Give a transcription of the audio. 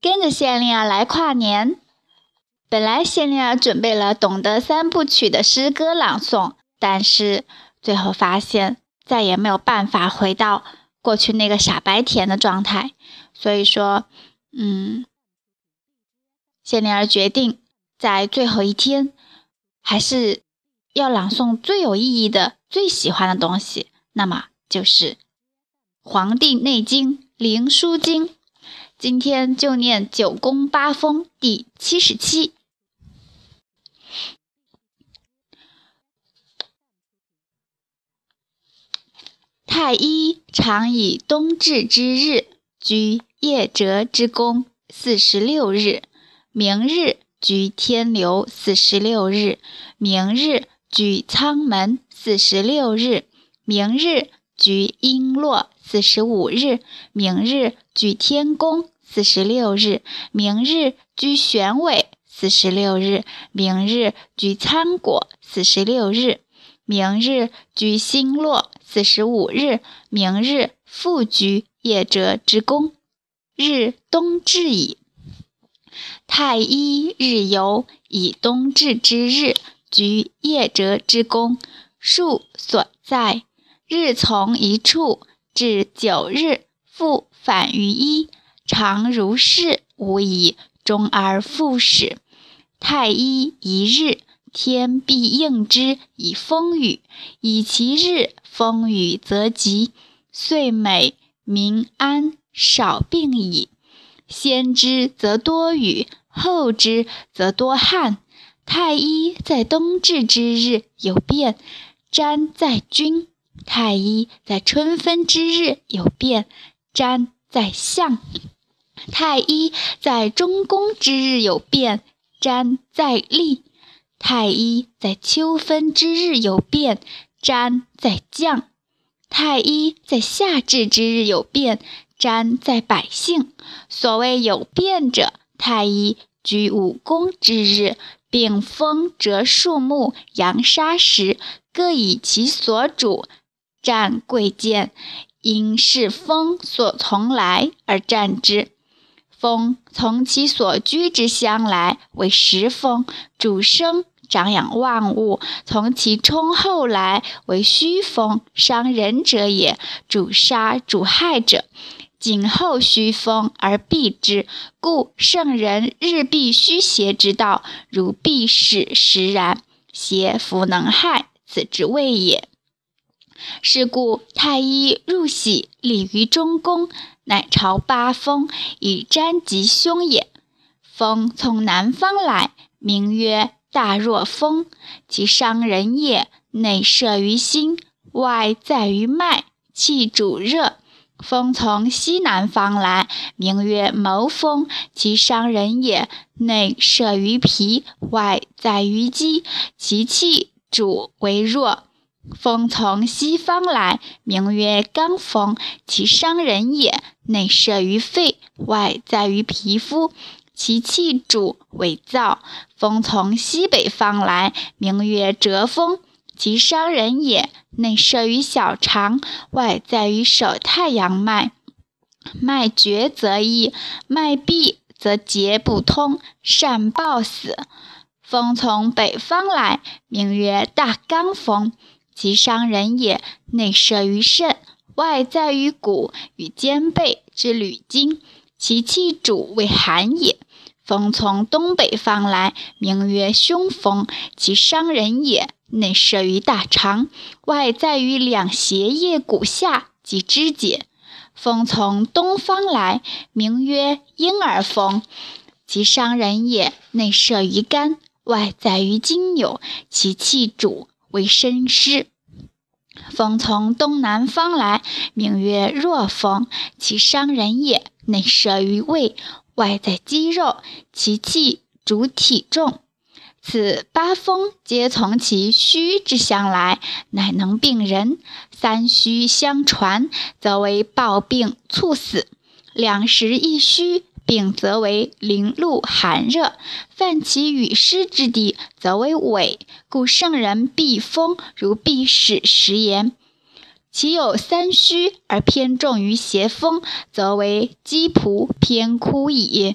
跟着县令儿来跨年。本来县令儿准备了懂得三部曲的诗歌朗诵，但是最后发现再也没有办法回到过去那个傻白甜的状态，所以说，嗯，县令儿决定在最后一天，还是要朗诵最有意义的、最喜欢的东西，那么就是《黄帝内经·灵枢经》。今天就念九宫八风第七十七。太医常以冬至之日居夜折之宫四十六日，明日居天流四十六日，明日居苍门四十六日，明日居璎珞四十五日，明日居天宫四十六日，明日居玄尾四十六日，明日居参果四十六日，明日居星落。四十五日，明日复居夜折之宫，日冬至矣。太医日游以冬至之日居夜折之宫，数所在，日从一处至九日，复返于一，常如是无已，终而复始。太医一日。天必应之以风雨，以其日风雨则吉，岁美民安，少病矣。先之则多雨，后之则多旱。太医在冬至之日有变，占在君；太医在春分之日有变，占在相；太医在中宫之日有变，占在立。太医在秋分之日有变，占在将；太医在夏至之日有变，占在百姓。所谓有变者，太医居五宫之日，并风折树木、扬沙石，各以其所主，占贵贱，因是风所从来而占之。风从其所居之乡来，为时风，主生。长养万物，从其冲后来为虚风，伤人者也。主杀主害者，谨后虚风而避之。故圣人日避虚邪之道，如避矢实然。邪弗能害，此之谓也。是故太医入喜，礼于中宫，乃朝八风，以瞻吉凶也。风从南方来，名曰。大若风，其伤人也。内摄于心，外在于脉，气主热。风从西南方来，名曰谋风，其伤人也。内摄于脾，外在于肌，其气主为弱。风从西方来，名曰刚风，其伤人也。内摄于肺，外在于皮肤。其气主伪燥，风从西北方来，名曰折风，其伤人也。内摄于小肠，外在于手太阳脉。脉绝则溢，脉闭则节不通，善暴死。风从北方来，名曰大刚风，其伤人也。内射于肾，外在于骨与肩背之履筋，其气主为寒也。风从东北方来，名曰凶风，其伤人也。内射于大肠，外在于两胁腋骨下及肢节。风从东方来，名曰婴儿风，其伤人也。内射于肝，外在于筋纽，其气主为身湿。风从东南方来，名曰弱风，其伤人也。内摄于胃。外在肌肉，其气主体重。此八风皆从其虚之相来，乃能病人。三虚相传，则为暴病猝死；两实一虚，丙则为淋露寒热。犯其雨湿之地，则为痿。故圣人避风，如避矢食言。其有三虚而偏重于邪风，则为积仆偏枯矣。